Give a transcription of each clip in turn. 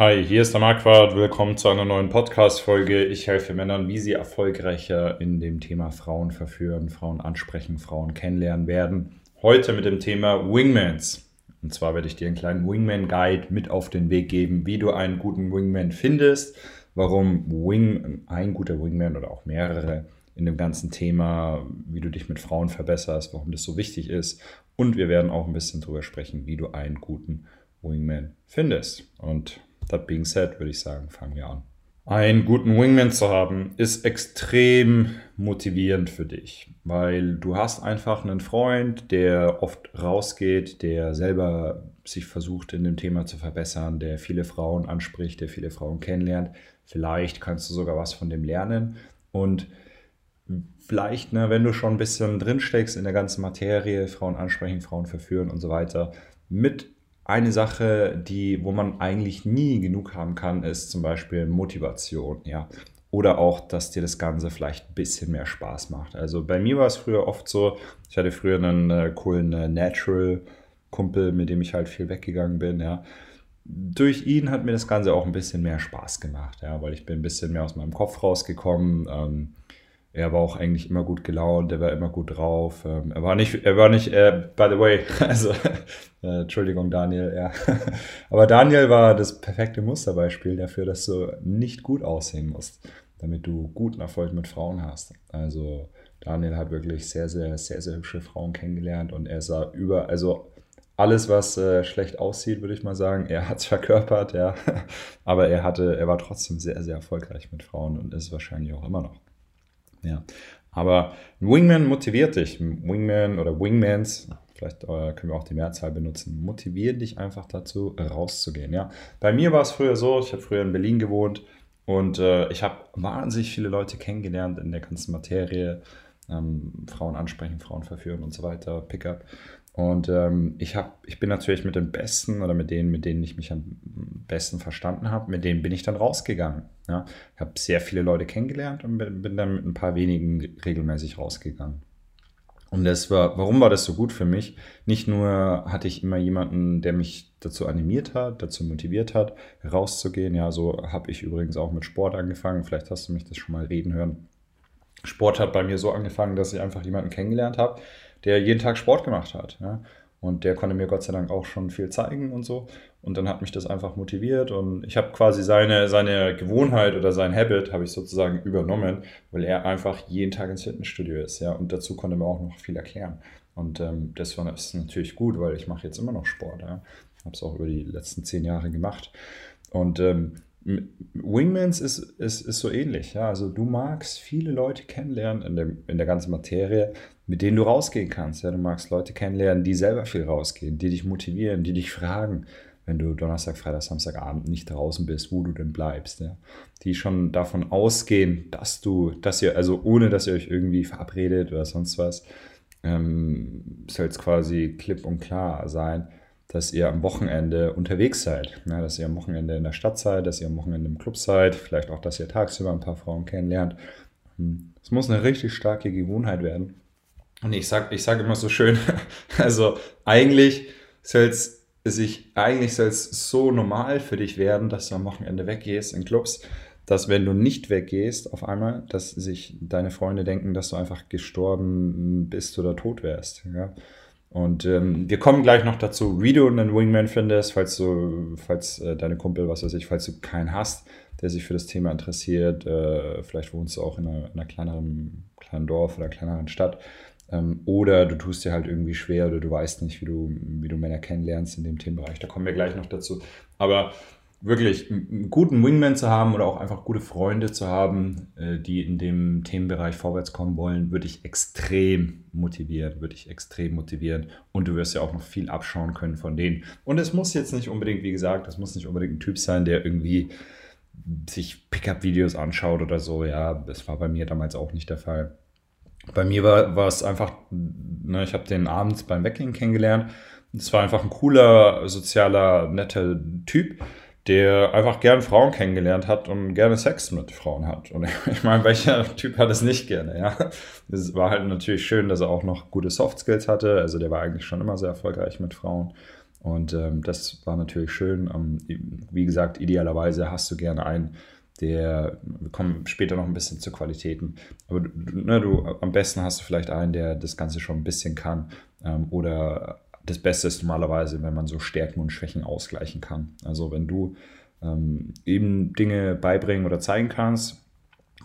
Hi, hier ist der Marquardt. Willkommen zu einer neuen Podcast-Folge. Ich helfe Männern, wie sie erfolgreicher in dem Thema Frauen verführen, Frauen ansprechen, Frauen kennenlernen werden. Heute mit dem Thema Wingmans. Und zwar werde ich dir einen kleinen Wingman-Guide mit auf den Weg geben, wie du einen guten Wingman findest, warum Wing, ein guter Wingman oder auch mehrere in dem ganzen Thema, wie du dich mit Frauen verbesserst, warum das so wichtig ist. Und wir werden auch ein bisschen darüber sprechen, wie du einen guten Wingman findest. Und That being said, würde ich sagen, fangen wir an. Einen guten Wingman zu haben, ist extrem motivierend für dich, weil du hast einfach einen Freund, der oft rausgeht, der selber sich versucht in dem Thema zu verbessern, der viele Frauen anspricht, der viele Frauen kennenlernt. Vielleicht kannst du sogar was von dem lernen und vielleicht, ne, wenn du schon ein bisschen drinsteckst in der ganzen Materie, Frauen ansprechen, Frauen verführen und so weiter, mit eine Sache, die, wo man eigentlich nie genug haben kann, ist zum Beispiel Motivation, ja. Oder auch, dass dir das Ganze vielleicht ein bisschen mehr Spaß macht. Also bei mir war es früher oft so, ich hatte früher einen äh, coolen äh, Natural-Kumpel, mit dem ich halt viel weggegangen bin, ja. Durch ihn hat mir das Ganze auch ein bisschen mehr Spaß gemacht, ja, weil ich bin ein bisschen mehr aus meinem Kopf rausgekommen. Ähm, er war auch eigentlich immer gut gelaunt, er war immer gut drauf. Ähm, er war nicht, er war nicht, äh, by the way, also, äh, Entschuldigung, Daniel, ja. Aber Daniel war das perfekte Musterbeispiel dafür, dass du nicht gut aussehen musst, damit du guten Erfolg mit Frauen hast. Also, Daniel hat wirklich sehr, sehr, sehr, sehr hübsche Frauen kennengelernt und er sah über, also alles, was äh, schlecht aussieht, würde ich mal sagen, er hat es verkörpert, ja. Aber er hatte, er war trotzdem sehr, sehr erfolgreich mit Frauen und ist wahrscheinlich auch immer noch. Ja. Aber ein Wingman motiviert dich. Ein Wingman oder Wingmans, vielleicht äh, können wir auch die Mehrzahl benutzen, motivieren dich einfach dazu, rauszugehen. Ja. Bei mir war es früher so, ich habe früher in Berlin gewohnt und äh, ich habe wahnsinnig viele Leute kennengelernt in der ganzen Materie. Ähm, Frauen ansprechen, Frauen verführen und so weiter, Pickup. Und ähm, ich, hab, ich bin natürlich mit den Besten oder mit denen, mit denen ich mich am besten verstanden habe, mit denen bin ich dann rausgegangen. Ja? Ich habe sehr viele Leute kennengelernt und bin dann mit ein paar wenigen regelmäßig rausgegangen. Und das war, warum war das so gut für mich? Nicht nur hatte ich immer jemanden, der mich dazu animiert hat, dazu motiviert hat, rauszugehen. Ja, so habe ich übrigens auch mit Sport angefangen. Vielleicht hast du mich das schon mal reden hören. Sport hat bei mir so angefangen, dass ich einfach jemanden kennengelernt habe, der jeden Tag Sport gemacht hat. Ja? Und der konnte mir Gott sei Dank auch schon viel zeigen und so. Und dann hat mich das einfach motiviert und ich habe quasi seine, seine Gewohnheit oder sein Habit habe ich sozusagen übernommen, weil er einfach jeden Tag ins Fitnessstudio ist. Ja? Und dazu konnte mir auch noch viel erklären. Und ähm, das war ist natürlich gut, weil ich mache jetzt immer noch Sport. Ja? Habe es auch über die letzten zehn Jahre gemacht. Und ähm, Wingmans ist, ist, ist so ähnlich. Ja? Also du magst viele Leute kennenlernen in, dem, in der ganzen Materie, mit denen du rausgehen kannst. Ja? Du magst Leute kennenlernen, die selber viel rausgehen, die dich motivieren, die dich fragen, wenn du Donnerstag, Freitag, Samstagabend nicht draußen bist, wo du denn bleibst. Ja? Die schon davon ausgehen, dass du, dass ihr, also ohne dass ihr euch irgendwie verabredet oder sonst was, ähm, soll es quasi klipp und klar sein, dass ihr am Wochenende unterwegs seid. Ja, dass ihr am Wochenende in der Stadt seid, dass ihr am Wochenende im Club seid, vielleicht auch, dass ihr tagsüber ein paar Frauen kennenlernt. Hm, es muss eine richtig starke Gewohnheit werden. Und ich sage ich sag immer so schön, also eigentlich soll es sich, eigentlich soll es so normal für dich werden, dass du am Wochenende weggehst in Clubs, dass wenn du nicht weggehst auf einmal, dass sich deine Freunde denken, dass du einfach gestorben bist oder tot wärst. Ja? Und ähm, wir kommen gleich noch dazu, wie du einen Wingman findest, falls du, falls äh, deine Kumpel, was weiß ich, falls du keinen hast, der sich für das Thema interessiert, äh, vielleicht wohnst du auch in einer, in einer kleineren, kleinen Dorf oder kleineren Stadt, oder du tust dir halt irgendwie schwer oder du weißt nicht, wie du, wie du Männer kennenlernst in dem Themenbereich. Da kommen wir gleich noch dazu. Aber wirklich einen guten Wingman zu haben oder auch einfach gute Freunde zu haben, äh, die in dem Themenbereich vorwärts kommen wollen, würde ich extrem motivieren, würde ich extrem motivieren. Und du wirst ja auch noch viel abschauen können von denen. Und es muss jetzt nicht unbedingt, wie gesagt, das muss nicht unbedingt ein Typ sein, der irgendwie sich Pickup-Videos anschaut oder so. Ja, das war bei mir damals auch nicht der Fall. Bei mir war, war es einfach, ne, ich habe den abends beim Weggehen kennengelernt. Es war einfach ein cooler, sozialer, netter Typ der einfach gern Frauen kennengelernt hat und gerne Sex mit Frauen hat. Und ich meine, welcher Typ hat es nicht gerne, ja? Es war halt natürlich schön, dass er auch noch gute Soft Skills hatte. Also der war eigentlich schon immer sehr erfolgreich mit Frauen. Und ähm, das war natürlich schön. Ähm, wie gesagt, idealerweise hast du gerne einen, der, wir kommen später noch ein bisschen zu Qualitäten, aber ne, du, am besten hast du vielleicht einen, der das Ganze schon ein bisschen kann ähm, oder das Beste ist normalerweise, wenn man so Stärken und Schwächen ausgleichen kann. Also wenn du ähm, eben Dinge beibringen oder zeigen kannst,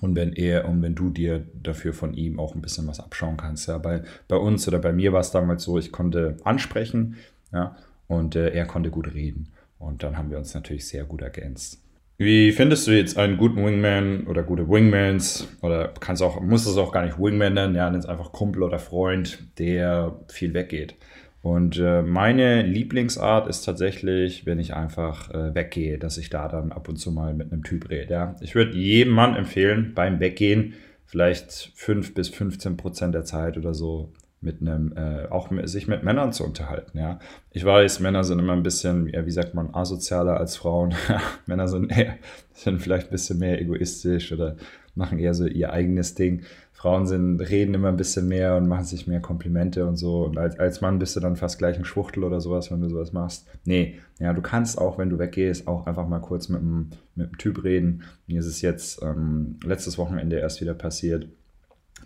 und wenn er und wenn du dir dafür von ihm auch ein bisschen was abschauen kannst. Ja, bei, bei uns oder bei mir war es damals so, ich konnte ansprechen, ja, und äh, er konnte gut reden. Und dann haben wir uns natürlich sehr gut ergänzt. Wie findest du jetzt einen guten Wingman oder gute Wingmans oder kannst auch, musst es auch gar nicht Wingman nennen, ja, nenn es einfach Kumpel oder Freund, der viel weggeht. Und äh, meine Lieblingsart ist tatsächlich, wenn ich einfach äh, weggehe, dass ich da dann ab und zu mal mit einem Typ rede. Ja. Ich würde jedem Mann empfehlen, beim Weggehen vielleicht 5 bis 15 Prozent der Zeit oder so mit einem, äh, auch sich mit Männern zu unterhalten, ja. Ich weiß, Männer sind immer ein bisschen, wie sagt man, asozialer als Frauen. Männer sind, eher, sind vielleicht ein bisschen mehr egoistisch oder machen eher so ihr eigenes Ding. Frauen sind, reden immer ein bisschen mehr und machen sich mehr Komplimente und so. Und als, als Mann bist du dann fast gleich ein Schwuchtel oder sowas, wenn du sowas machst. Nee, ja, du kannst auch, wenn du weggehst, auch einfach mal kurz mit einem, mit Typ reden. Mir ist es jetzt ähm, letztes Wochenende erst wieder passiert.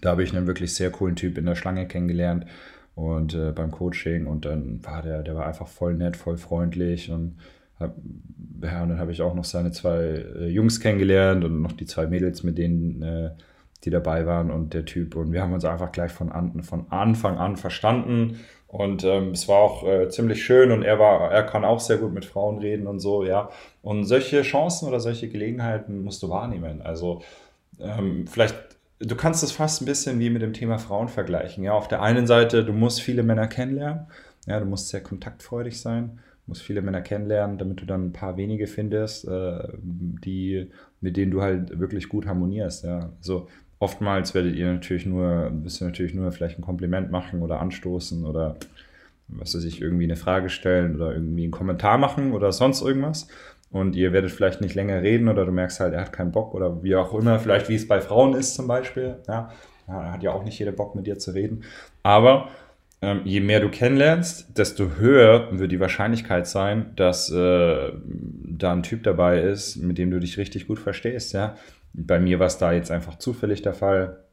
Da habe ich einen wirklich sehr coolen Typ in der Schlange kennengelernt und äh, beim Coaching und dann war der, der war einfach voll nett, voll freundlich und hab, ja, und dann habe ich auch noch seine zwei äh, Jungs kennengelernt und noch die zwei Mädels, mit denen äh, die dabei waren und der Typ. Und wir haben uns einfach gleich von, an, von Anfang an verstanden. Und ähm, es war auch äh, ziemlich schön und er war, er kann auch sehr gut mit Frauen reden und so, ja. Und solche Chancen oder solche Gelegenheiten musst du wahrnehmen. Also ähm, vielleicht, du kannst es fast ein bisschen wie mit dem Thema Frauen vergleichen. Ja, auf der einen Seite, du musst viele Männer kennenlernen, ja, du musst sehr kontaktfreudig sein musst viele Männer kennenlernen, damit du dann ein paar wenige findest, äh, die, mit denen du halt wirklich gut harmonierst. Ja. Also oftmals werdet ihr natürlich nur, müsst ihr natürlich nur vielleicht ein Kompliment machen oder anstoßen oder was weiß ich, irgendwie eine Frage stellen oder irgendwie einen Kommentar machen oder sonst irgendwas. Und ihr werdet vielleicht nicht länger reden oder du merkst halt, er hat keinen Bock oder wie auch immer, vielleicht wie es bei Frauen ist zum Beispiel. Ja, er hat ja auch nicht jeder Bock mit dir zu reden. Aber ähm, je mehr du kennenlernst, desto höher wird die Wahrscheinlichkeit sein, dass äh, da ein Typ dabei ist, mit dem du dich richtig gut verstehst. Ja? Bei mir war es da jetzt einfach zufällig der Fall.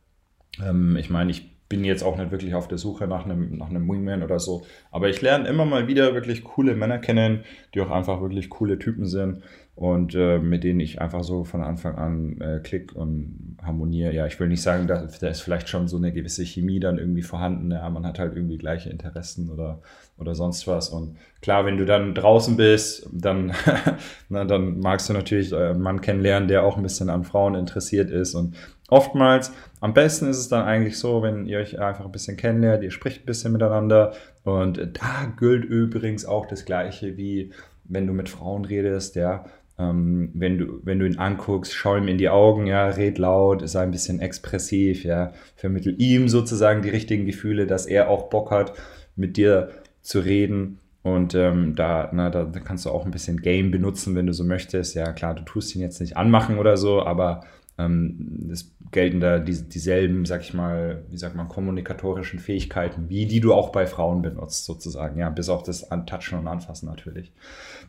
Ähm, ich meine, ich bin jetzt auch nicht wirklich auf der Suche nach einem, nach einem Wingman oder so. Aber ich lerne immer mal wieder wirklich coole Männer kennen, die auch einfach wirklich coole Typen sind und äh, mit denen ich einfach so von Anfang an äh, klick und harmoniere. Ja, ich will nicht sagen, da, da ist vielleicht schon so eine gewisse Chemie dann irgendwie vorhanden. Ja, man hat halt irgendwie gleiche Interessen oder, oder sonst was. Und klar, wenn du dann draußen bist, dann, na, dann magst du natürlich einen Mann kennenlernen, der auch ein bisschen an Frauen interessiert ist und Oftmals, am besten ist es dann eigentlich so, wenn ihr euch einfach ein bisschen kennenlernt, ihr spricht ein bisschen miteinander und da gilt übrigens auch das Gleiche wie wenn du mit Frauen redest, ja. Ähm, wenn, du, wenn du ihn anguckst, schau ihm in die Augen, ja, red laut, sei ein bisschen expressiv, ja, vermittel ihm sozusagen die richtigen Gefühle, dass er auch Bock hat, mit dir zu reden. Und ähm, da, na, da kannst du auch ein bisschen Game benutzen, wenn du so möchtest. Ja, klar, du tust ihn jetzt nicht anmachen oder so, aber ähm, es gelten da die, dieselben, sag ich mal, wie sagt man, kommunikatorischen Fähigkeiten, wie die du auch bei Frauen benutzt, sozusagen. Ja, bis auf das Touchen und Anfassen natürlich.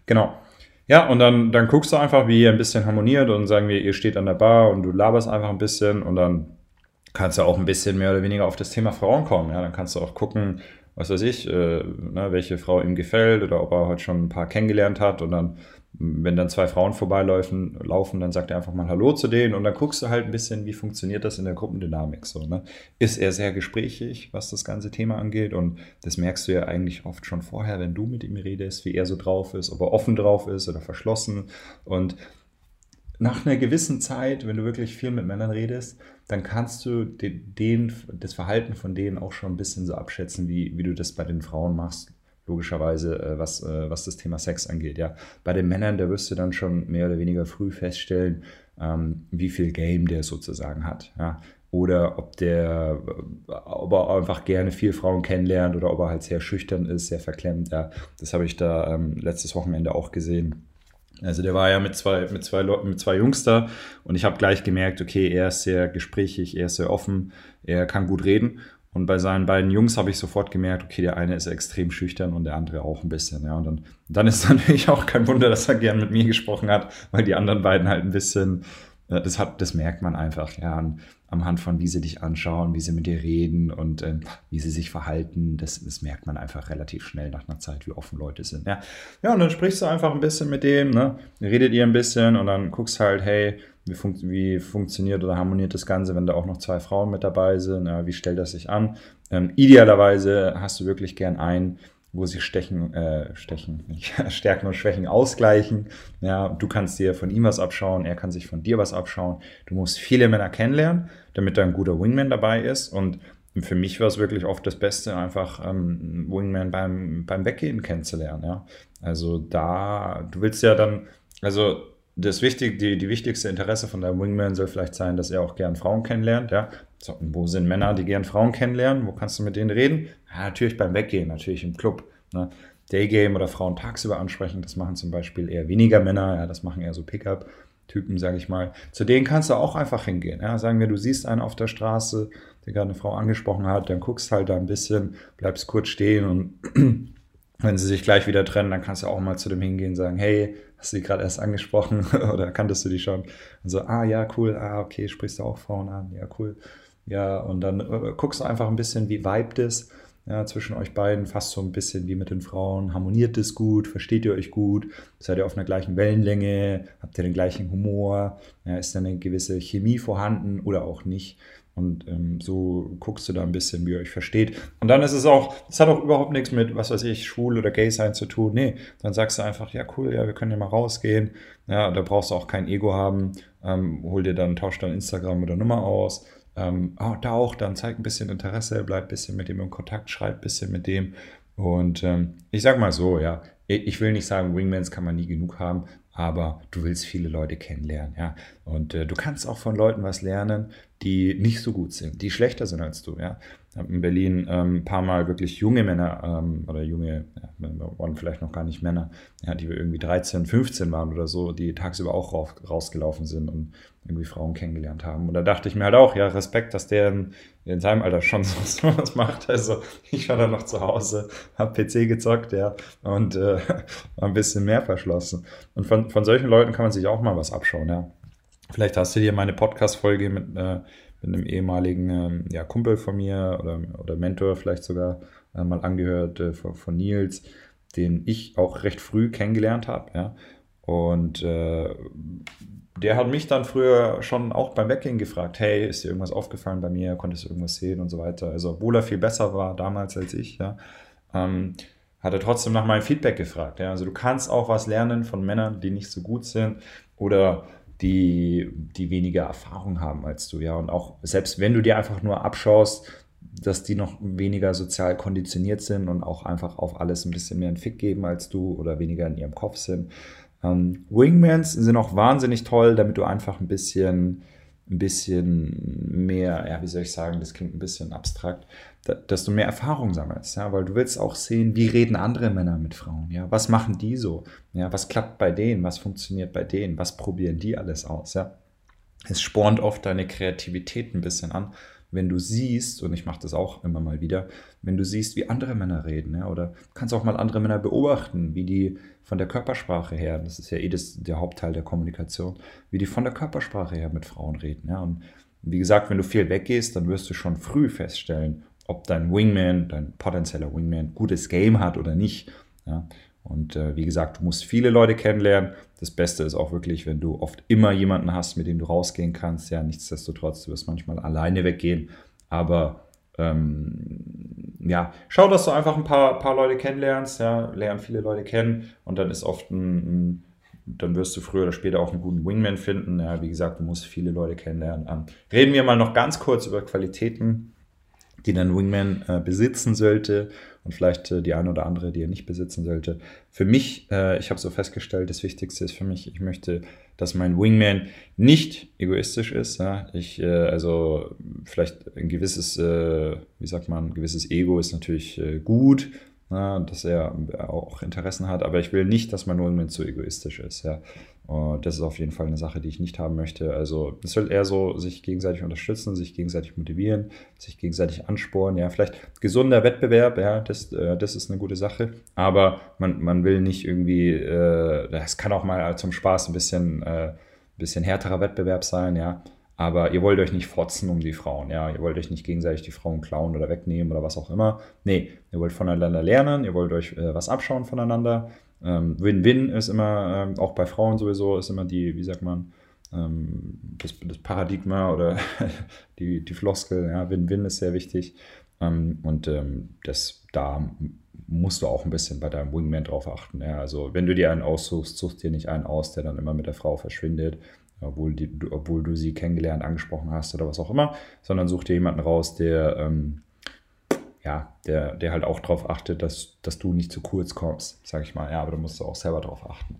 Genau. Ja, und dann, dann guckst du einfach, wie ihr ein bisschen harmoniert und sagen wir, ihr steht an der Bar und du laberst einfach ein bisschen und dann kannst du auch ein bisschen mehr oder weniger auf das Thema Frauen kommen. Ja, dann kannst du auch gucken, was weiß ich, äh, ne, welche Frau ihm gefällt oder ob er heute schon ein paar kennengelernt hat und dann wenn dann zwei Frauen vorbeilaufen, laufen, dann sagt er einfach mal Hallo zu denen und dann guckst du halt ein bisschen, wie funktioniert das in der Gruppendynamik so. Ne? Ist er sehr gesprächig, was das ganze Thema angeht und das merkst du ja eigentlich oft schon vorher, wenn du mit ihm redest, wie er so drauf ist, ob er offen drauf ist oder verschlossen und nach einer gewissen Zeit, wenn du wirklich viel mit Männern redest, dann kannst du den, den, das Verhalten von denen auch schon ein bisschen so abschätzen, wie, wie du das bei den Frauen machst logischerweise, äh, was, äh, was das Thema Sex angeht. Ja. Bei den Männern, da wirst du dann schon mehr oder weniger früh feststellen, ähm, wie viel Game der sozusagen hat. Ja. Oder ob der, ob er einfach gerne viel Frauen kennenlernt oder ob er halt sehr schüchtern ist, sehr verklemmt. Ja. Das habe ich da ähm, letztes Wochenende auch gesehen. Also der war ja mit zwei, mit zwei, mit zwei Jungs da und ich habe gleich gemerkt, okay, er ist sehr gesprächig, er ist sehr offen, er kann gut reden Und bei seinen beiden Jungs habe ich sofort gemerkt, okay, der eine ist extrem schüchtern und der andere auch ein bisschen. Ja. Und dann, dann ist natürlich auch kein Wunder, dass er gern mit mir gesprochen hat, weil die anderen beiden halt ein bisschen, äh, das, hat, das merkt man einfach, ja, an, anhand von, wie sie dich anschauen, wie sie mit dir reden und äh, wie sie sich verhalten. Das, das merkt man einfach relativ schnell nach einer Zeit, wie offen Leute sind. Ja, ja und dann sprichst du einfach ein bisschen mit dem, ne? redet ihr ein bisschen und dann guckst halt, hey, wie, fun wie, funktioniert oder harmoniert das Ganze, wenn da auch noch zwei Frauen mit dabei sind? Ja, wie stellt das sich an? Ähm, idealerweise hast du wirklich gern einen, wo sich Stechen, äh, Stechen, Stärken und Schwächen ausgleichen. Ja, du kannst dir von ihm was abschauen, er kann sich von dir was abschauen. Du musst viele Männer kennenlernen, damit da ein guter Wingman dabei ist. Und für mich war es wirklich oft das Beste, einfach ähm, Wingman beim, beim Weggehen kennenzulernen. Ja. Also da, du willst ja dann, also das wichtig, die, die wichtigste Interesse von deinem Wingman soll vielleicht sein, dass er auch gern Frauen kennenlernt. Ja? So, wo sind Männer, die gern Frauen kennenlernen? Wo kannst du mit denen reden? Ja, natürlich beim Weggehen, natürlich im Club. Ne? Daygame oder Frauen tagsüber ansprechen, das machen zum Beispiel eher weniger Männer, ja, das machen eher so Pickup-Typen, sage ich mal. Zu denen kannst du auch einfach hingehen. Ja? Sagen wir, du siehst einen auf der Straße, der gerade eine Frau angesprochen hat, dann guckst halt da ein bisschen, bleibst kurz stehen und wenn sie sich gleich wieder trennen, dann kannst du auch mal zu dem hingehen und sagen, hey, hast du die gerade erst angesprochen oder kanntest du die schon? Und so, ah ja, cool, ah, okay, sprichst du auch Frauen an, ja, cool. Ja, und dann äh, guckst du einfach ein bisschen, wie vibet es ja, zwischen euch beiden, fast so ein bisschen wie mit den Frauen. Harmoniert es gut? Versteht ihr euch gut? Seid ihr auf einer gleichen Wellenlänge? Habt ihr den gleichen Humor? Ja, ist da eine gewisse Chemie vorhanden oder auch nicht? Und ähm, so guckst du da ein bisschen, wie ihr euch versteht. Und dann ist es auch, das hat auch überhaupt nichts mit, was weiß ich, schwul oder gay sein zu tun. Nee, dann sagst du einfach, ja cool, ja, wir können ja mal rausgehen. Ja, da brauchst du auch kein Ego haben. Ähm, hol dir dann, tausch dann Instagram oder Nummer aus. Ähm, oh, da auch, dann zeig ein bisschen Interesse, bleib ein bisschen mit dem in Kontakt, schreib ein bisschen mit dem. Und ähm, ich sag mal so, ja, ich will nicht sagen, Wingmans kann man nie genug haben, aber du willst viele Leute kennenlernen, ja. Und äh, du kannst auch von Leuten was lernen, die nicht so gut sind, die schlechter sind als du, ja. Habe in Berlin ähm, ein paar Mal wirklich junge Männer ähm, oder junge, ja, waren vielleicht noch gar nicht Männer, ja, die irgendwie 13, 15 waren oder so, die tagsüber auch raus, rausgelaufen sind und irgendwie Frauen kennengelernt haben. Und da dachte ich mir halt auch, ja, Respekt, dass der in, in seinem Alter schon so was macht. Also ich war dann noch zu Hause, habe PC gezockt, ja, und äh, ein bisschen mehr verschlossen. Und von, von solchen Leuten kann man sich auch mal was abschauen, ja. Vielleicht hast du dir meine Podcast-Folge mit, äh, mit einem ehemaligen ähm, ja, Kumpel von mir oder, oder Mentor vielleicht sogar äh, mal angehört äh, von, von, Nils, den ich auch recht früh kennengelernt habe, ja. Und äh, der hat mich dann früher schon auch beim Weggehen gefragt, hey, ist dir irgendwas aufgefallen bei mir, konntest du irgendwas sehen und so weiter. Also obwohl er viel besser war damals als ich, ja, ähm, hat er trotzdem nach meinem Feedback gefragt. Ja. Also du kannst auch was lernen von Männern, die nicht so gut sind oder die, die weniger Erfahrung haben als du, ja. Und auch selbst wenn du dir einfach nur abschaust, dass die noch weniger sozial konditioniert sind und auch einfach auf alles ein bisschen mehr einen Fick geben als du oder weniger in ihrem Kopf sind, ähm, Wingmans sind auch wahnsinnig toll, damit du einfach ein bisschen, ein bisschen mehr, ja, wie soll ich sagen, das klingt ein bisschen abstrakt, dass du mehr Erfahrung sammelst, ja, weil du willst auch sehen, wie reden andere Männer mit Frauen, ja, was machen die so, ja, was klappt bei denen, was funktioniert bei denen, was probieren die alles aus, ja. Es spornt oft deine Kreativität ein bisschen an. Wenn du siehst, und ich mache das auch immer mal wieder, wenn du siehst, wie andere Männer reden, ja, oder kannst auch mal andere Männer beobachten, wie die von der Körpersprache her, das ist ja eh das, der Hauptteil der Kommunikation, wie die von der Körpersprache her mit Frauen reden. Ja, und wie gesagt, wenn du viel weggehst, dann wirst du schon früh feststellen, ob dein Wingman, dein potenzieller Wingman, gutes Game hat oder nicht. Ja. Und äh, wie gesagt, du musst viele Leute kennenlernen. Das Beste ist auch wirklich, wenn du oft immer jemanden hast, mit dem du rausgehen kannst. Ja, nichtsdestotrotz, du wirst manchmal alleine weggehen. Aber ähm, ja, schau, dass du einfach ein paar, paar Leute kennenlernst. Ja, lern viele Leute kennen. Und dann ist oft ein, ein dann wirst du früher oder später auch einen guten Wingman finden. Ja, wie gesagt, du musst viele Leute kennenlernen. Ähm, reden wir mal noch ganz kurz über Qualitäten die dein Wingman äh, besitzen sollte und vielleicht äh, die eine oder andere, die er nicht besitzen sollte. Für mich, äh, ich habe so festgestellt, das Wichtigste ist für mich, ich möchte, dass mein Wingman nicht egoistisch ist. Ja? Ich, äh, also vielleicht ein gewisses, äh, wie sagt man, ein gewisses Ego ist natürlich äh, gut, na, dass er auch Interessen hat, aber ich will nicht, dass mein Wingman zu egoistisch ist. Ja? Und das ist auf jeden Fall eine Sache, die ich nicht haben möchte. Also es soll eher so sich gegenseitig unterstützen, sich gegenseitig motivieren, sich gegenseitig anspornen. Ja, vielleicht gesunder Wettbewerb, ja, das, äh, das ist eine gute Sache. Aber man, man will nicht irgendwie, äh, das kann auch mal zum Spaß ein bisschen, äh, bisschen härterer Wettbewerb sein, ja. Aber ihr wollt euch nicht fotzen um die Frauen, ja. Ihr wollt euch nicht gegenseitig die Frauen klauen oder wegnehmen oder was auch immer. Nee, ihr wollt voneinander lernen, ihr wollt euch äh, was abschauen voneinander. Ähm, Win-Win ist immer, ähm, auch bei Frauen sowieso, ist immer die, wie sagt man, ähm, das, das, Paradigma oder die, die Floskel, ja, Win-Win ist sehr wichtig. Ähm, und ähm, das, da musst du auch ein bisschen bei deinem Wingman drauf achten. Ja. Also wenn du dir einen aussuchst, such dir nicht einen aus, der dann immer mit der Frau verschwindet, obwohl, die, obwohl du sie kennengelernt, angesprochen hast oder was auch immer, sondern such dir jemanden raus, der ähm, ja, der, der halt auch darauf achtet, dass, dass du nicht zu kurz kommst, sag ich mal. Ja, aber da musst du auch selber darauf achten.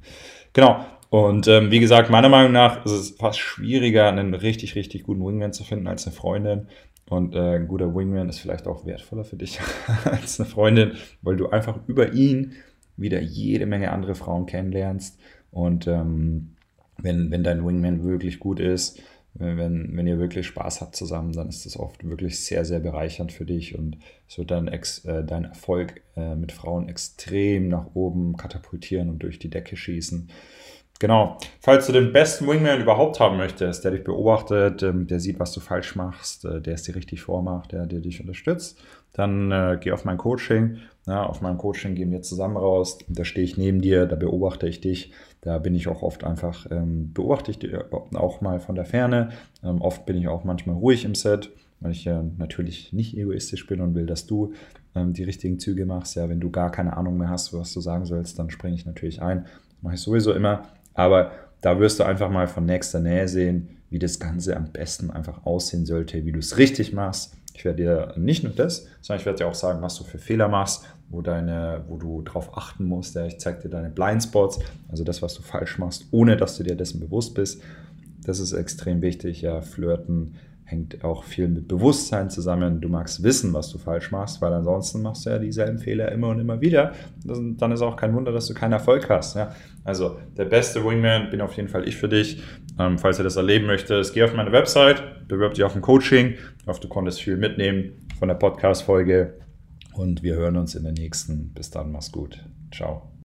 Genau. Und ähm, wie gesagt, meiner Meinung nach ist es fast schwieriger, einen richtig, richtig guten Wingman zu finden als eine Freundin. Und äh, ein guter Wingman ist vielleicht auch wertvoller für dich als eine Freundin, weil du einfach über ihn wieder jede Menge andere Frauen kennenlernst. Und ähm, wenn, wenn dein Wingman wirklich gut ist, wenn, wenn ihr wirklich Spaß habt zusammen, dann ist das oft wirklich sehr, sehr bereichernd für dich und es wird dein, Ex, äh, dein Erfolg äh, mit Frauen extrem nach oben katapultieren und durch die Decke schießen. Genau. Falls du den besten Wingman überhaupt haben möchtest, der dich beobachtet, ähm, der sieht, was du falsch machst, äh, der es dir richtig vormacht, der, der dich unterstützt, dann äh, geh auf mein Coaching. Ja, auf meinem Coaching gehen wir zusammen raus. Da stehe ich neben dir, da beobachte ich dich. Da bin ich auch oft einfach, ähm, beobachte ich dich auch mal von der Ferne. Ähm, oft bin ich auch manchmal ruhig im Set, weil ich ja natürlich nicht egoistisch bin und will, dass du ähm, die richtigen Züge machst. Ja, wenn du gar keine Ahnung mehr hast, was du sagen sollst, dann springe ich natürlich ein. Mache ich sowieso immer. Aber da wirst du einfach mal von nächster Nähe sehen, wie das Ganze am besten einfach aussehen sollte, wie du es richtig machst. Ich werde dir nicht nur das, sondern ich werde dir auch sagen, was du für Fehler machst, wo, deine, wo du darauf achten musst. Ja, ich zeige dir deine Blindspots, also das, was du falsch machst, ohne dass du dir dessen bewusst bist. Das ist extrem wichtig. Ja, Flirten hängt auch viel mit Bewusstsein zusammen. Du magst wissen, was du falsch machst, weil ansonsten machst du ja dieselben Fehler immer und immer wieder. Dann ist auch kein Wunder, dass du keinen Erfolg hast. Ja? Also der beste Wingman bin auf jeden Fall ich für dich. Ähm, falls du das erleben möchtest, geh auf meine Website, bewirb dich auf ein Coaching. Ich hoffe, du konntest viel mitnehmen von der Podcast-Folge und wir hören uns in der nächsten. Bis dann, mach's gut. Ciao.